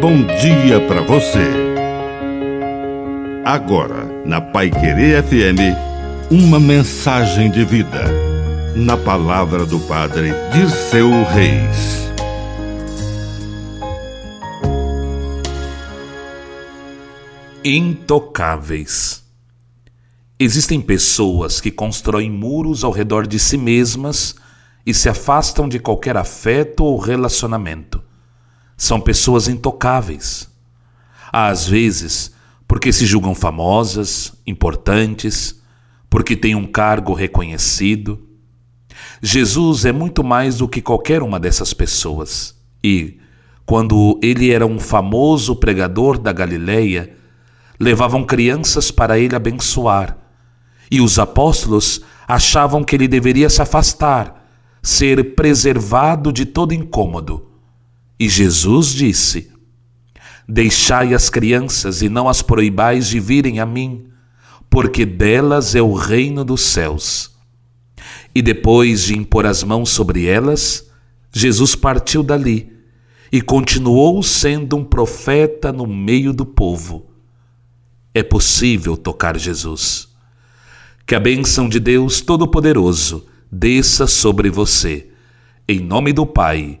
bom dia para você. Agora, na Pai Querer FM, uma mensagem de vida. Na palavra do Padre Dirceu Reis. Intocáveis. Existem pessoas que constroem muros ao redor de si mesmas e se afastam de qualquer afeto ou relacionamento. São pessoas intocáveis. Às vezes, porque se julgam famosas, importantes, porque têm um cargo reconhecido. Jesus é muito mais do que qualquer uma dessas pessoas. E, quando ele era um famoso pregador da Galileia, levavam crianças para ele abençoar. E os apóstolos achavam que ele deveria se afastar, ser preservado de todo incômodo. E Jesus disse: Deixai as crianças e não as proibais de virem a mim, porque delas é o reino dos céus. E depois de impor as mãos sobre elas, Jesus partiu dali e continuou sendo um profeta no meio do povo. É possível tocar Jesus. Que a bênção de Deus Todo-Poderoso desça sobre você, em nome do Pai